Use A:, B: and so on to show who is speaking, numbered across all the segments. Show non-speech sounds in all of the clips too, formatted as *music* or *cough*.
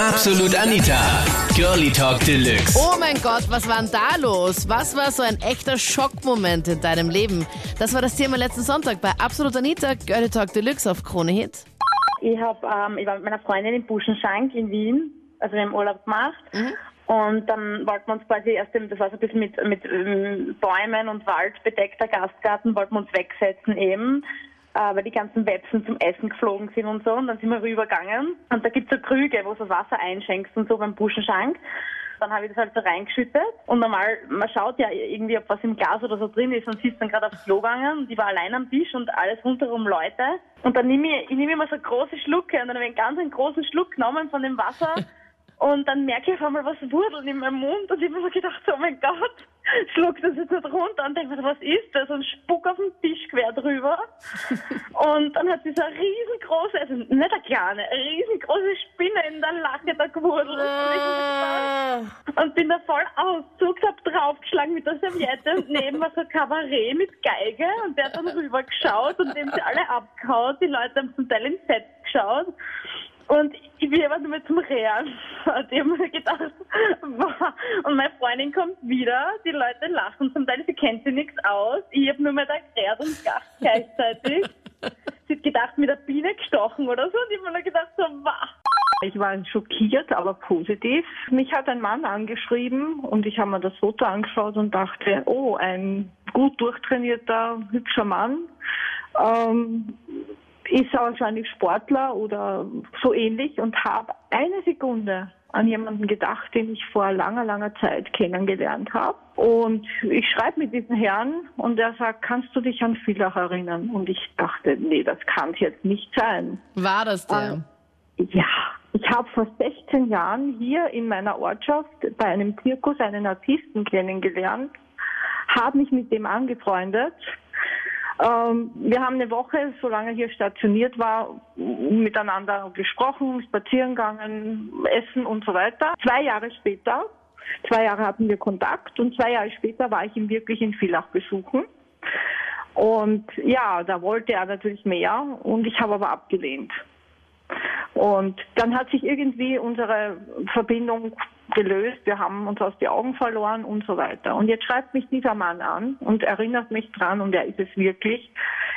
A: Absolut Anita. Girlie Talk Deluxe.
B: Oh mein Gott, was war denn da los? Was war so ein echter Schockmoment in deinem Leben? Das war das Thema letzten Sonntag bei Absolut Anita, Girlie Talk Deluxe auf Krone Hit.
C: Ich, hab, ähm, ich war mit meiner Freundin im Buschenschank in Wien, also wir haben Urlaub gemacht. Und dann wollten wir uns quasi erst, im, das war so ein bisschen mit, mit ähm, Bäumen und Wald bedeckter Gastgarten, wollten wir uns wegsetzen eben, äh, weil die ganzen Websen zum Essen geflogen sind und so. Und dann sind wir rübergegangen. Und da gibt's so Krüge, wo du das Wasser einschenkst und so beim Buschenschank. Dann habe ich das halt so reingeschüttet. Und normal, man schaut ja irgendwie, ob was im Glas oder so drin ist und sie dann gerade aufs Klo gegangen und war allein am Tisch und alles rundherum Leute. Und dann nehme ich, ich nehme immer so große Schlucke und dann habe ich einen ganz einen großen Schluck genommen von dem Wasser. Und dann merke ich auf einmal was wurdeln in meinem Mund und ich habe mir so gedacht, oh mein Gott, *laughs* schluck das jetzt nicht runter und denke mir, was ist das? Und spuck auf den Tisch quer drüber. *laughs* und dann hat sie so eine riesengroße, also nicht eine kleine, eine riesengroße Spinne in der Lache da gewurdelt. Und bin da voll auszuckt, hab draufgeschlagen mit der Serviette und neben war so ein Kabarett mit Geige und der hat dann rüber geschaut und dem sie alle abgehauen. Die Leute haben zum Teil ins Set geschaut. Und ich bin aber nur mehr zum Rehren. Und ich *laughs* habe mir gedacht, wow. und meine Freundin kommt wieder, die Leute lachen zum Teil, sie kennt sich nichts aus. Ich habe nur mehr da gerät und gelacht gleichzeitig. *laughs* sie hat gedacht, mit der Biene gestochen oder so. Und ich habe mir nur gedacht, so, wow.
D: Ich war schockiert, aber positiv. Mich hat ein Mann angeschrieben und ich habe mir das Foto angeschaut und dachte, oh, ein gut durchtrainierter, hübscher Mann. Ähm, ist wahrscheinlich Sportler oder so ähnlich und habe eine Sekunde an jemanden gedacht, den ich vor langer, langer Zeit kennengelernt habe. Und ich schreibe mit diesem Herrn und er sagt, kannst du dich an Villach erinnern? Und ich dachte, nee, das kann es jetzt nicht sein.
B: War das der?
D: Ja, ich habe vor 16 Jahren hier in meiner Ortschaft bei einem Zirkus einen Artisten kennengelernt, habe mich mit dem angefreundet. Ähm, wir haben eine Woche, solange er hier stationiert war, miteinander gesprochen, spazieren gegangen, essen und so weiter. Zwei Jahre später, zwei Jahre hatten wir Kontakt und zwei Jahre später war ich ihn wirklich in Villach besuchen. Und ja, da wollte er natürlich mehr und ich habe aber abgelehnt. Und dann hat sich irgendwie unsere Verbindung gelöst, wir haben uns aus die Augen verloren und so weiter. Und jetzt schreibt mich dieser Mann an und erinnert mich dran und er ist es wirklich.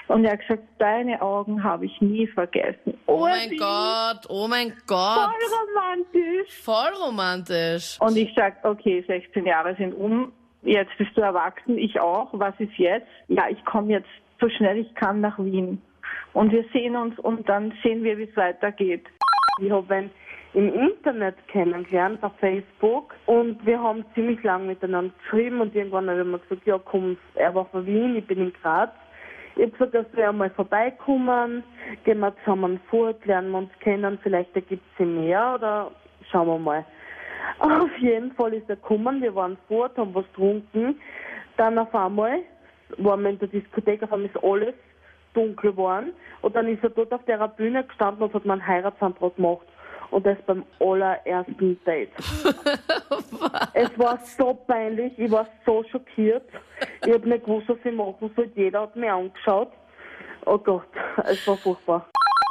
D: Und er hat gesagt, deine Augen habe ich nie vergessen.
B: Oh mein Gott, oh mein Gott.
D: Voll romantisch.
B: Voll romantisch.
D: Und ich sag, okay, 16 Jahre sind um, jetzt bist du erwachsen, ich auch, was ist jetzt? Ja, ich komme jetzt so schnell ich kann nach Wien. Und wir sehen uns und dann sehen wir, wie es weitergeht.
E: Ich habe ihn im Internet kennengelernt, auf Facebook. Und wir haben ziemlich lang miteinander geschrieben und irgendwann habe ich mir gesagt, ja komm, er war von Wien, ich bin in Graz. Ich habe gesagt, dass wir einmal vorbeikommen, gehen wir zusammen fort, lernen wir uns kennen, vielleicht ergibt sich mehr oder schauen wir mal. *laughs* Auf jeden Fall ist er gekommen, wir waren fort, haben was getrunken. Dann auf einmal waren wir in der Diskothek, auf einmal ist alles dunkel geworden. Und dann ist er dort auf der Bühne gestanden und hat mir einen Heiratsantrag gemacht. Und das beim allerersten Date. *laughs* es war so peinlich, ich war so schockiert. Ich habe nicht gewusst, was ich machen soll. Jeder hat mich angeschaut. Oh Gott, es war furchtbar.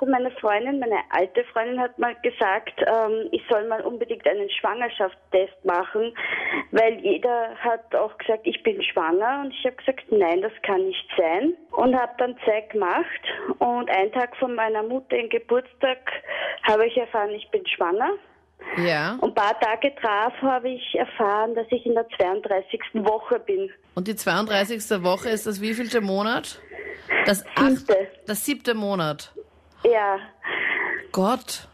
F: Meine Freundin, meine alte Freundin hat mal gesagt, ähm, ich soll mal unbedingt einen Schwangerschaftstest machen, weil jeder hat auch gesagt, ich bin schwanger und ich habe gesagt, nein, das kann nicht sein und habe dann zwei gemacht und einen Tag von meiner Mutter im Geburtstag habe ich erfahren, ich bin schwanger.
B: Ja.
F: Und ein paar Tage drauf habe ich erfahren, dass ich in der 32. Woche bin.
B: Und die 32. Woche ist das wievielte Monat? Das
F: Siebte.
B: acht, das siebte Monat.
F: Ja,
B: Gott.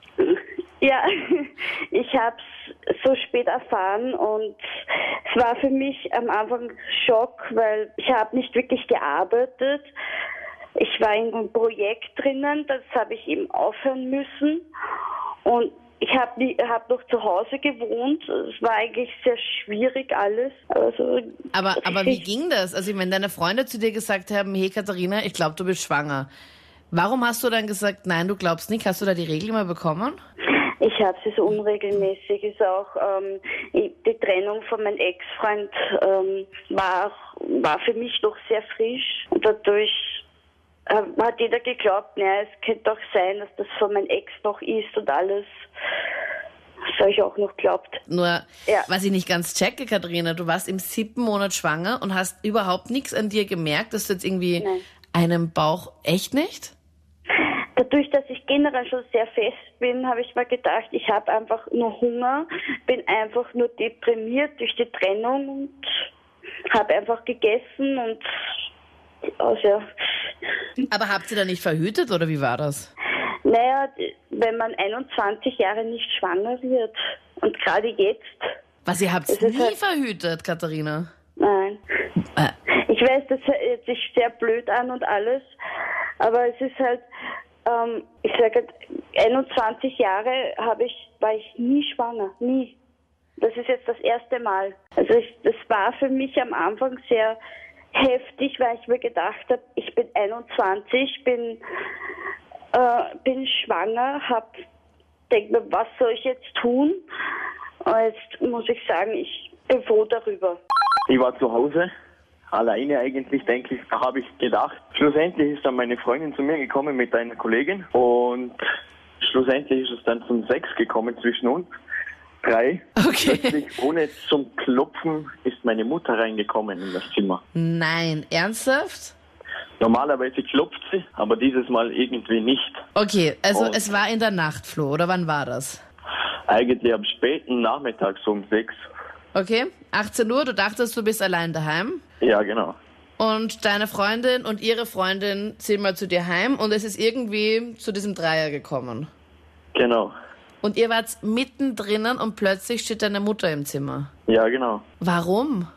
F: ja, *laughs* ich habe es so spät erfahren und es war für mich am Anfang Schock, weil ich habe nicht wirklich gearbeitet. Ich war in einem Projekt drinnen, das habe ich eben aufhören müssen und ich habe hab noch zu Hause gewohnt. Es war eigentlich sehr schwierig alles. Also,
B: Aber, aber wie ging das? Also, wenn deine Freunde zu dir gesagt haben, hey Katharina, ich glaube, du bist schwanger. Warum hast du dann gesagt, nein, du glaubst nicht? Hast du da die Regel mal bekommen?
F: Ich habe sie so unregelmäßig. Ist auch ähm, die Trennung von meinem Ex-Freund ähm, war auch, war für mich noch sehr frisch und dadurch äh, hat jeder geglaubt, naja, es könnte doch sein, dass das von meinem Ex noch ist und alles. habe ich auch noch geglaubt.
B: Nur,
F: Ja.
B: was ich nicht ganz checke, Katharina, du warst im siebten Monat schwanger und hast überhaupt nichts an dir gemerkt, dass du jetzt irgendwie
F: Nein.
B: einen Bauch echt nicht?
F: Dadurch, dass ich generell schon sehr fest bin, habe ich mir gedacht, ich habe einfach nur Hunger, bin einfach nur deprimiert durch die Trennung und habe einfach gegessen und also,
B: Aber habt ihr da nicht verhütet oder wie war das?
F: naja, wenn man 21 Jahre nicht schwanger wird und gerade jetzt,
B: Was, ihr habt
F: Es
B: nie
F: halt-
B: verhütet, Katharina?
F: nein.
B: Äh,
F: Ich weiß, das hört sich sehr blöd an und alles, aber es ist halt, ähm, ich sage, 21 Jahre habe ich, war ich nie schwanger, nie. Das ist jetzt das erste Mal. Also ich, das war für mich am Anfang sehr heftig, weil ich mir gedacht habe, ich bin 21, bin, äh, bin schwanger, hab, denk mir, was soll ich jetzt tun? Und jetzt muss ich sagen, ich bin froh darüber.
G: Ich war zu Hause, alleine eigentlich, denke ich, da habe ich gedacht. Schlussendlich ist dann meine Freundin zu mir gekommen mit einer Kollegin und schlussendlich ist es dann zum Sex gekommen zwischen uns. Drei.
B: Okay.
G: Plötzlich, ohne zum Klopfen, ist meine Mutter reingekommen in das Zimmer.
B: nein, ernsthaft?
G: Normalerweise klopft sie, aber dieses Mal irgendwie nicht.
B: Okay, also
G: Und-
B: es war in der Nacht, Flo, oder wann war das?
G: Eigentlich am späten Nachmittag, so um sechs.
B: Okay, 18 Uhr, du dachtest, du bist allein daheim
G: Ja, genau.
B: und deine Freundin und ihre Freundin sind mal zu dir heim und es ist irgendwie zu diesem Dreier gekommen.
G: Genau.
B: Und ihr wart mittendrin und plötzlich steht deine Mutter im Zimmer.
G: Ja, genau.
B: Warum?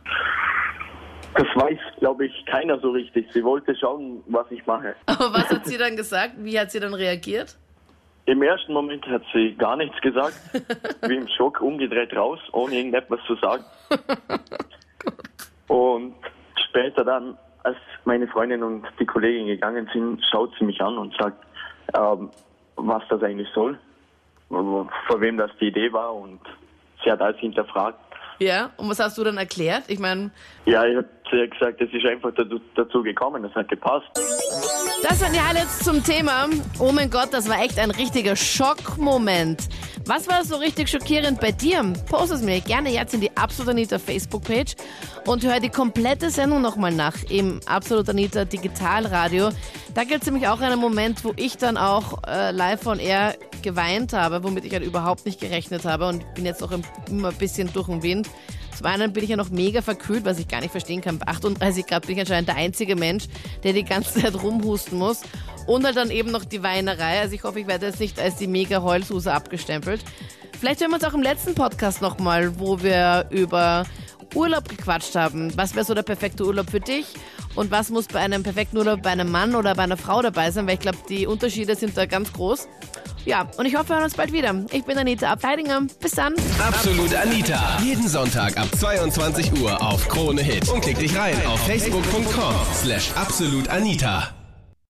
G: Das weiß, glaube ich, keiner so richtig. Sie wollte schauen, was ich mache.
B: Aber was hat sie *laughs* dann gesagt? Wie hat sie dann reagiert?
G: Im ersten Moment hat sie gar nichts gesagt, *laughs* wie im Schock umgedreht raus, ohne irgendetwas zu sagen. *laughs* Und später dann, als meine Freundin und die Kollegin gegangen sind, schaut sie mich an und sagt, ähm, was das eigentlich soll, vor wem das die Idee war und sie hat alles hinterfragt.
B: Ja, und was hast du dann erklärt? Ich meine,
G: Ja, ich habe gesagt, es ist einfach dazu, dazu gekommen, das hat gepasst.
B: Das waren die Highlights zum Thema. Oh mein Gott, das war echt ein richtiger Schockmoment. Was war so richtig schockierend bei dir? Post es mir gerne jetzt in die Absolut Anita Facebook-Page und hör die komplette Sendung nochmal nach im Absolut Anita Digitalradio. Da gibt es nämlich auch einen Moment, wo ich dann auch äh, live von air geweint habe, womit ich halt überhaupt nicht gerechnet habe und bin jetzt auch im- immer ein bisschen durch den Wind. Zum einen bin ich ja noch mega verkühlt, was ich gar nicht verstehen kann. Bei 38 Grad bin ich anscheinend der einzige Mensch, der die ganze *laughs* Zeit rumhusten muss. Und halt dann eben noch die Weinerei. Also ich hoffe, ich werde jetzt nicht als die mega Heulsuse abgestempelt. Vielleicht hören wir uns auch im letzten Podcast nochmal, wo wir über Urlaub gequatscht haben. Was wäre so der perfekte Urlaub für dich? Und was muss bei einem perfekten Urlaub bei einem Mann oder bei einer Frau dabei sein? Weil ich glaube, die Unterschiede sind da ganz groß. Ja, und ich hoffe, wir hören uns bald wieder. Ich bin Anita Abteidinger. Bis dann.
A: Absolut Anita. Jeden Sonntag ab 22 Uhr auf Krone Hit. Und klick dich rein auf facebook.com slash absolutanita.